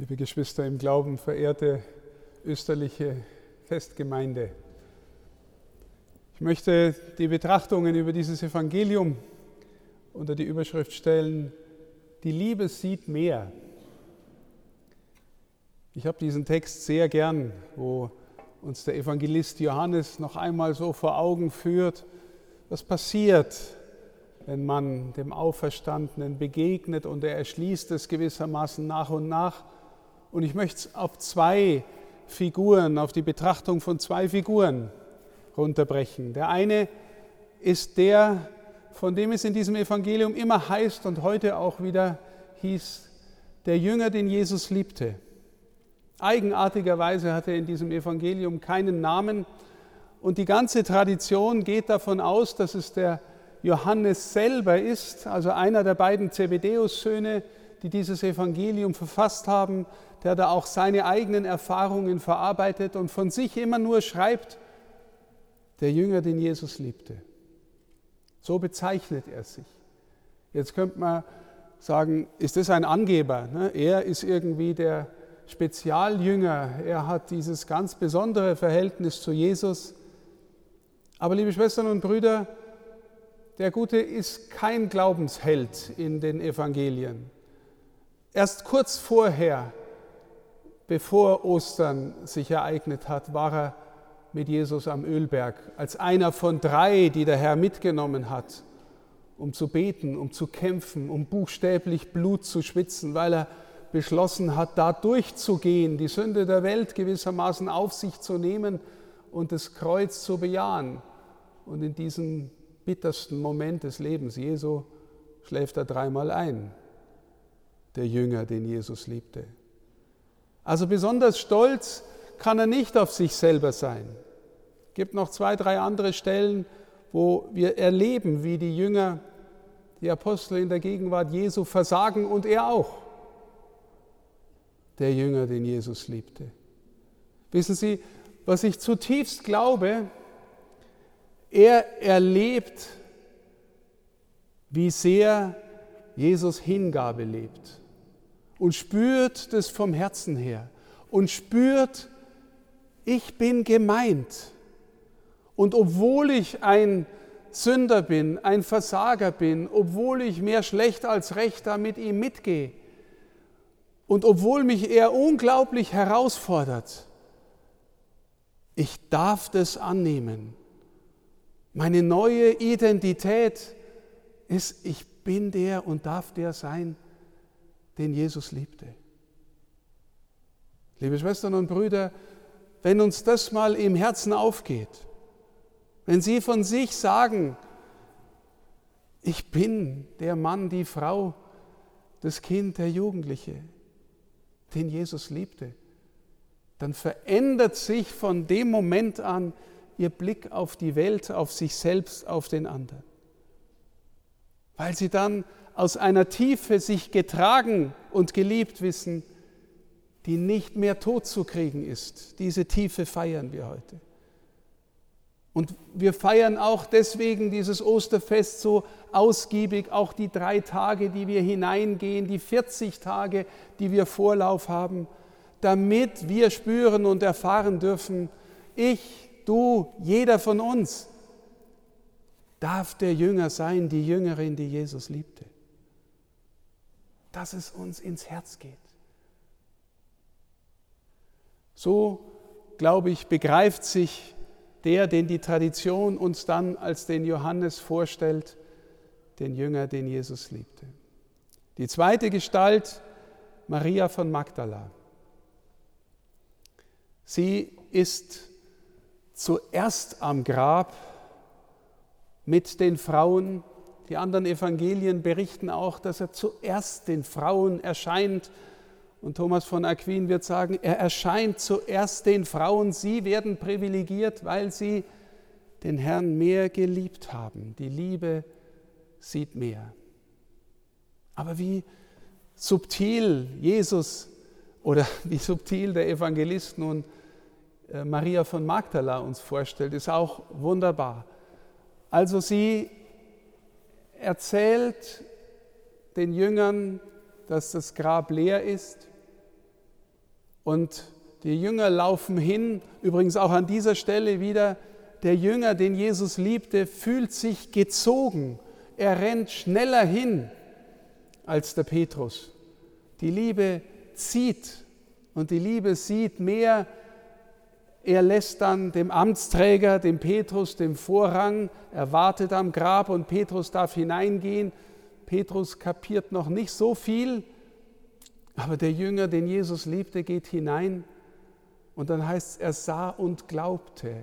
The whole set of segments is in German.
Liebe Geschwister im Glauben, verehrte österliche Festgemeinde, ich möchte die Betrachtungen über dieses Evangelium unter die Überschrift stellen, die Liebe sieht mehr. Ich habe diesen Text sehr gern, wo uns der Evangelist Johannes noch einmal so vor Augen führt, was passiert, wenn man dem Auferstandenen begegnet und er erschließt es gewissermaßen nach und nach und ich möchte es auf zwei Figuren, auf die Betrachtung von zwei Figuren runterbrechen. Der eine ist der, von dem es in diesem Evangelium immer heißt und heute auch wieder hieß, der Jünger, den Jesus liebte. Eigenartigerweise hat er in diesem Evangelium keinen Namen und die ganze Tradition geht davon aus, dass es der Johannes selber ist, also einer der beiden Zebedeus-Söhne, die dieses Evangelium verfasst haben, der da auch seine eigenen Erfahrungen verarbeitet und von sich immer nur schreibt, der Jünger, den Jesus liebte. So bezeichnet er sich. Jetzt könnte man sagen, ist das ein Angeber? Ne? Er ist irgendwie der Spezialjünger, er hat dieses ganz besondere Verhältnis zu Jesus. Aber liebe Schwestern und Brüder, der Gute ist kein Glaubensheld in den Evangelien. Erst kurz vorher bevor Ostern sich ereignet hat, war er mit Jesus am Ölberg, als einer von drei, die der Herr mitgenommen hat, um zu beten, um zu kämpfen, um buchstäblich Blut zu schwitzen, weil er beschlossen hat, da durchzugehen, die Sünde der Welt gewissermaßen auf sich zu nehmen und das Kreuz zu bejahen. Und in diesem bittersten Moment des Lebens Jesu schläft er dreimal ein, der Jünger, den Jesus liebte. Also besonders stolz kann er nicht auf sich selber sein. Es gibt noch zwei, drei andere Stellen, wo wir erleben, wie die Jünger, die Apostel in der Gegenwart Jesu versagen und er auch, der Jünger, den Jesus liebte. Wissen Sie, was ich zutiefst glaube, er erlebt, wie sehr Jesus Hingabe lebt und spürt das vom Herzen her und spürt, ich bin gemeint. Und obwohl ich ein Sünder bin, ein Versager bin, obwohl ich mehr schlecht als recht da mit ihm mitgehe und obwohl mich er unglaublich herausfordert, ich darf das annehmen. Meine neue Identität ist, ich bin der und darf der sein, den Jesus liebte. Liebe Schwestern und Brüder, wenn uns das mal im Herzen aufgeht, wenn Sie von sich sagen, ich bin der Mann, die Frau, das Kind, der Jugendliche, den Jesus liebte, dann verändert sich von dem Moment an Ihr Blick auf die Welt, auf sich selbst, auf den anderen. Weil Sie dann aus einer Tiefe sich getragen und geliebt wissen, die nicht mehr tot zu kriegen ist. Diese Tiefe feiern wir heute. Und wir feiern auch deswegen dieses Osterfest so ausgiebig, auch die drei Tage, die wir hineingehen, die 40 Tage, die wir Vorlauf haben, damit wir spüren und erfahren dürfen, ich, du, jeder von uns darf der Jünger sein, die Jüngerin, die Jesus liebte dass es uns ins Herz geht. So, glaube ich, begreift sich der, den die Tradition uns dann als den Johannes vorstellt, den Jünger, den Jesus liebte. Die zweite Gestalt, Maria von Magdala. Sie ist zuerst am Grab mit den Frauen, die anderen Evangelien berichten auch, dass er zuerst den Frauen erscheint. Und Thomas von Aquin wird sagen, er erscheint zuerst den Frauen. Sie werden privilegiert, weil sie den Herrn mehr geliebt haben. Die Liebe sieht mehr. Aber wie subtil Jesus oder wie subtil der Evangelist nun äh, Maria von Magdala uns vorstellt, ist auch wunderbar. Also sie erzählt den Jüngern, dass das Grab leer ist. Und die Jünger laufen hin, übrigens auch an dieser Stelle wieder, der Jünger, den Jesus liebte, fühlt sich gezogen. Er rennt schneller hin als der Petrus. Die Liebe zieht und die Liebe sieht mehr. Er lässt dann dem Amtsträger, dem Petrus, dem Vorrang, er wartet am Grab und Petrus darf hineingehen. Petrus kapiert noch nicht so viel, aber der Jünger, den Jesus liebte, geht hinein und dann heißt es, er sah und glaubte.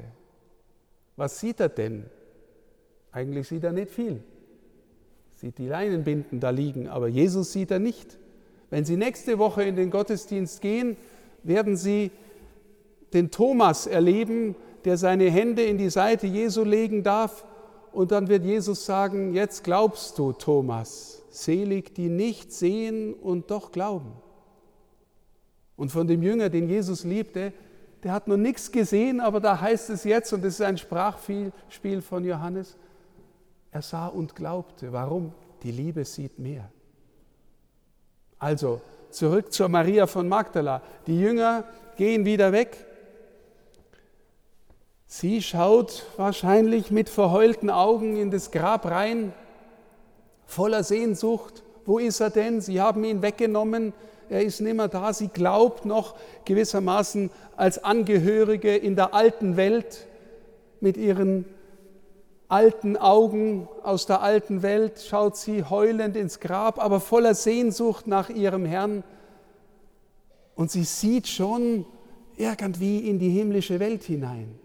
Was sieht er denn? Eigentlich sieht er nicht viel. Sieht die Leinenbinden da liegen, aber Jesus sieht er nicht. Wenn Sie nächste Woche in den Gottesdienst gehen, werden Sie den Thomas erleben, der seine Hände in die Seite Jesu legen darf und dann wird Jesus sagen, jetzt glaubst du, Thomas, selig, die nicht sehen und doch glauben. Und von dem Jünger, den Jesus liebte, der hat noch nichts gesehen, aber da heißt es jetzt, und das ist ein Sprachspiel von Johannes, er sah und glaubte. Warum? Die Liebe sieht mehr. Also zurück zur Maria von Magdala. Die Jünger gehen wieder weg. Sie schaut wahrscheinlich mit verheulten Augen in das Grab rein, voller Sehnsucht. Wo ist er denn? Sie haben ihn weggenommen. Er ist nicht mehr da. Sie glaubt noch gewissermaßen als Angehörige in der alten Welt mit ihren alten Augen aus der alten Welt schaut sie heulend ins Grab, aber voller Sehnsucht nach ihrem Herrn. Und sie sieht schon irgendwie in die himmlische Welt hinein.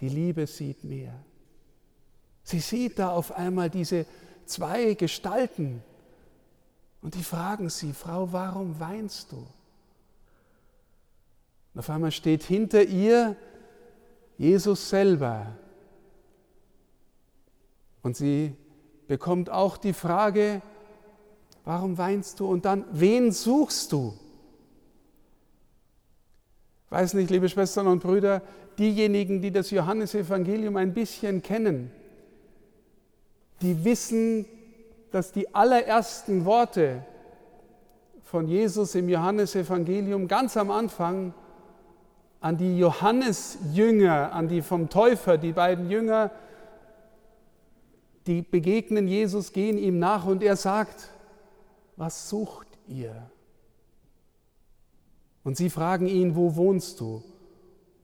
Die Liebe sieht mehr. Sie sieht da auf einmal diese zwei Gestalten und die fragen sie, Frau, warum weinst du? Und auf einmal steht hinter ihr Jesus selber. Und sie bekommt auch die Frage, warum weinst du? Und dann, wen suchst du? Weiß nicht, liebe Schwestern und Brüder, diejenigen, die das Johannesevangelium ein bisschen kennen, die wissen, dass die allerersten Worte von Jesus im Johannesevangelium ganz am Anfang an die Johannesjünger, an die vom Täufer, die beiden Jünger, die begegnen Jesus, gehen ihm nach und er sagt, was sucht ihr? Und sie fragen ihn, wo wohnst du?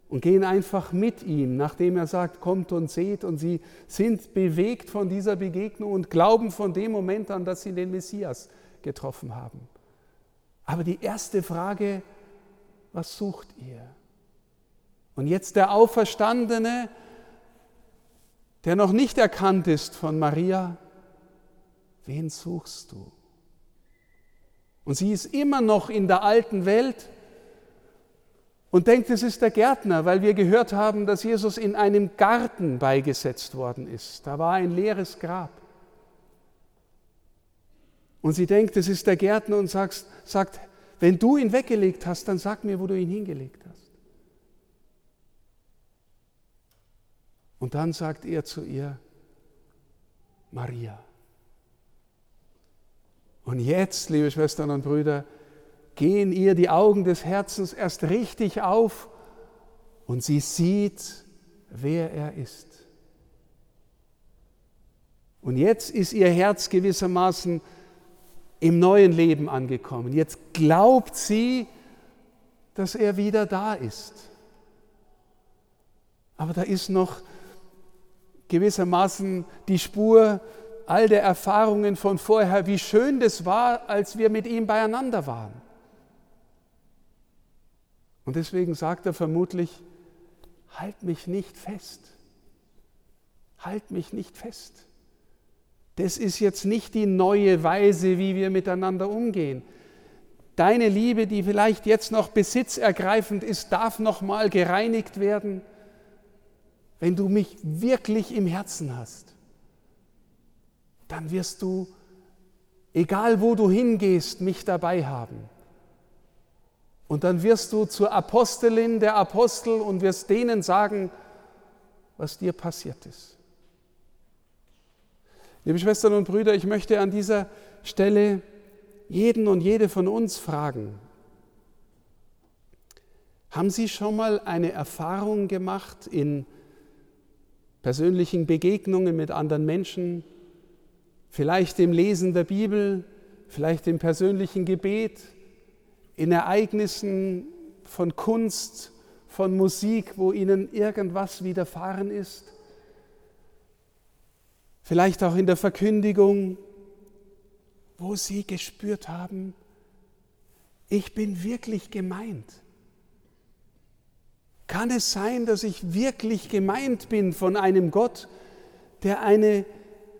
Und gehen einfach mit ihm, nachdem er sagt, kommt und seht. Und sie sind bewegt von dieser Begegnung und glauben von dem Moment an, dass sie den Messias getroffen haben. Aber die erste Frage, was sucht ihr? Und jetzt der Auferstandene, der noch nicht erkannt ist von Maria, wen suchst du? Und sie ist immer noch in der alten Welt und denkt, es ist der Gärtner, weil wir gehört haben, dass Jesus in einem Garten beigesetzt worden ist. Da war ein leeres Grab. Und sie denkt, es ist der Gärtner und sagt, sagt, wenn du ihn weggelegt hast, dann sag mir, wo du ihn hingelegt hast. Und dann sagt er zu ihr, Maria. Und jetzt, liebe Schwestern und Brüder, gehen ihr die Augen des Herzens erst richtig auf und sie sieht, wer er ist. Und jetzt ist ihr Herz gewissermaßen im neuen Leben angekommen. Jetzt glaubt sie, dass er wieder da ist. Aber da ist noch gewissermaßen die Spur all der Erfahrungen von vorher, wie schön das war, als wir mit ihm beieinander waren. Und deswegen sagt er vermutlich, halt mich nicht fest. Halt mich nicht fest. Das ist jetzt nicht die neue Weise, wie wir miteinander umgehen. Deine Liebe, die vielleicht jetzt noch besitzergreifend ist, darf noch mal gereinigt werden, wenn du mich wirklich im Herzen hast. Dann wirst du, egal wo du hingehst, mich dabei haben. Und dann wirst du zur Apostelin der Apostel und wirst denen sagen, was dir passiert ist. Liebe Schwestern und Brüder, ich möchte an dieser Stelle jeden und jede von uns fragen, Haben Sie schon mal eine Erfahrung gemacht in persönlichen Begegnungen mit anderen Menschen, vielleicht im Lesen der Bibel, vielleicht im persönlichen Gebet, in Ereignissen von Kunst, von Musik, wo Ihnen irgendwas widerfahren ist, vielleicht auch in der Verkündigung, wo Sie gespürt haben, ich bin wirklich gemeint. Kann es sein, dass ich wirklich gemeint bin von einem Gott, der eine,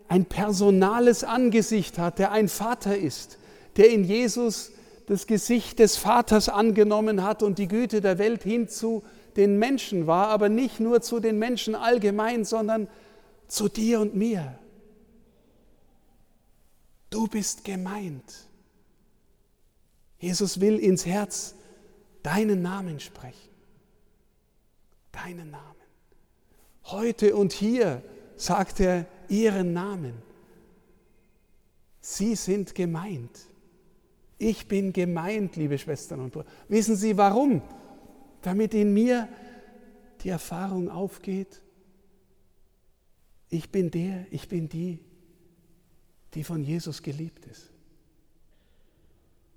ein personales Angesicht hat, der ein Vater ist, der in Jesus das Gesicht des Vaters angenommen hat und die Güte der Welt hin zu den Menschen war, aber nicht nur zu den Menschen allgemein, sondern zu dir und mir. Du bist gemeint. Jesus will ins Herz deinen Namen sprechen deinen Namen. Heute und hier sagt er ihren Namen. Sie sind gemeint. Ich bin gemeint, liebe Schwestern und Brüder. Wissen Sie warum? Damit in mir die Erfahrung aufgeht, ich bin der, ich bin die, die von Jesus geliebt ist.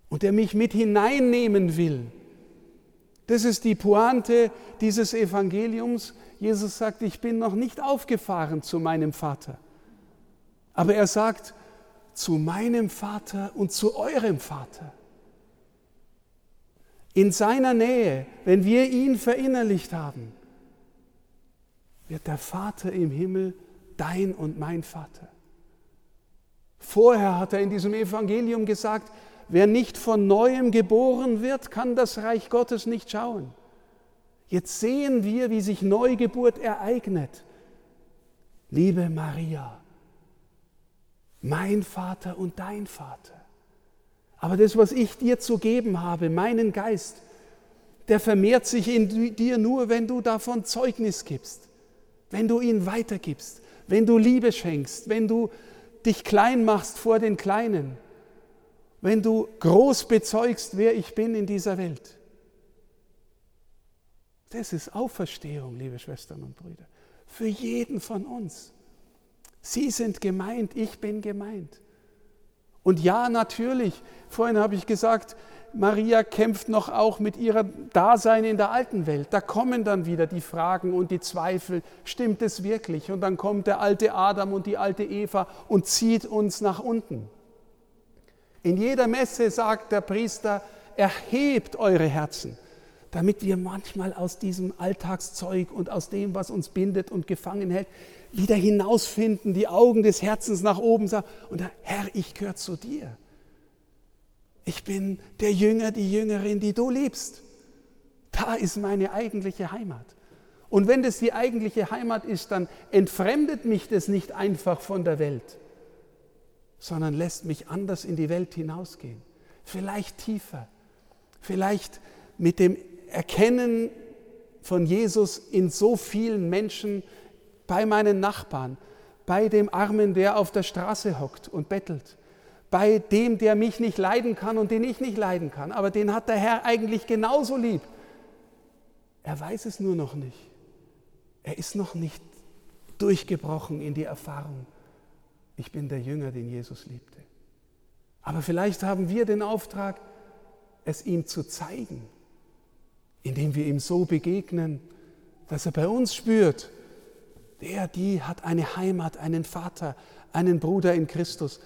Und der mich mit hineinnehmen will das ist die Pointe dieses Evangeliums. Jesus sagt, ich bin noch nicht aufgefahren zu meinem Vater. Aber er sagt, zu meinem Vater und zu eurem Vater. In seiner Nähe, wenn wir ihn verinnerlicht haben, wird der Vater im Himmel dein und mein Vater. Vorher hat er in diesem Evangelium gesagt, wer nicht von neuem geboren wird, kann das Reich Gottes nicht schauen. Jetzt sehen wir, wie sich Neugeburt ereignet. Liebe Maria, mein Vater und dein Vater. Aber das, was ich dir zu geben habe, meinen Geist, der vermehrt sich in dir nur, wenn du davon Zeugnis gibst, wenn du ihn weitergibst, wenn du Liebe schenkst, wenn du dich klein machst vor den Kleinen, wenn du groß bezeugst, wer ich bin in dieser Welt. Das ist Auferstehung, liebe Schwestern und Brüder, für jeden von uns. Sie sind gemeint, ich bin gemeint. Und ja, natürlich, vorhin habe ich gesagt, Maria kämpft noch auch mit ihrem Dasein in der alten Welt. Da kommen dann wieder die Fragen und die Zweifel, stimmt es wirklich? Und dann kommt der alte Adam und die alte Eva und zieht uns nach unten. In jeder Messe sagt der Priester, erhebt eure Herzen, damit wir manchmal aus diesem Alltagszeug und aus dem, was uns bindet und gefangen hält, wieder hinausfinden, die Augen des Herzens nach oben sagen, und Herr, ich gehöre zu dir. Ich bin der Jünger, die Jüngerin, die du liebst. Da ist meine eigentliche Heimat. Und wenn das die eigentliche Heimat ist, dann entfremdet mich das nicht einfach von der Welt, sondern lässt mich anders in die Welt hinausgehen. Vielleicht tiefer, vielleicht mit dem Erkennen von Jesus in so vielen Menschen, bei meinen Nachbarn, bei dem Armen, der auf der Straße hockt und bettelt, bei dem, der mich nicht leiden kann und den ich nicht leiden kann, aber den hat der Herr eigentlich genauso lieb. Er weiß es nur noch nicht. Er ist noch nicht durchgebrochen in die Erfahrung ich bin der Jünger, den Jesus liebte. Aber vielleicht haben wir den Auftrag, es ihm zu zeigen, indem wir ihm so begegnen, dass er bei uns spürt, der, die hat eine Heimat, einen Vater, einen Bruder in Christus.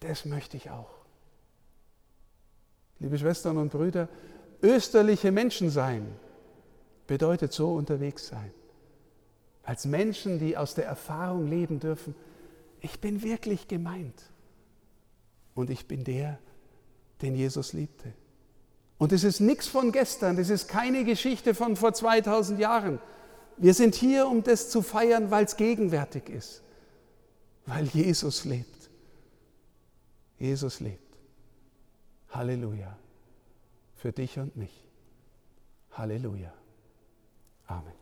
Das möchte ich auch. Liebe Schwestern und Brüder, österliche Menschen sein bedeutet so unterwegs sein. Als Menschen, die aus der Erfahrung leben dürfen, ich bin wirklich gemeint. Und ich bin der, den Jesus liebte. Und es ist nichts von gestern, das ist keine Geschichte von vor 2000 Jahren. Wir sind hier, um das zu feiern, weil es gegenwärtig ist, weil Jesus lebt. Jesus lebt. Halleluja. Für dich und mich. Halleluja. Amen.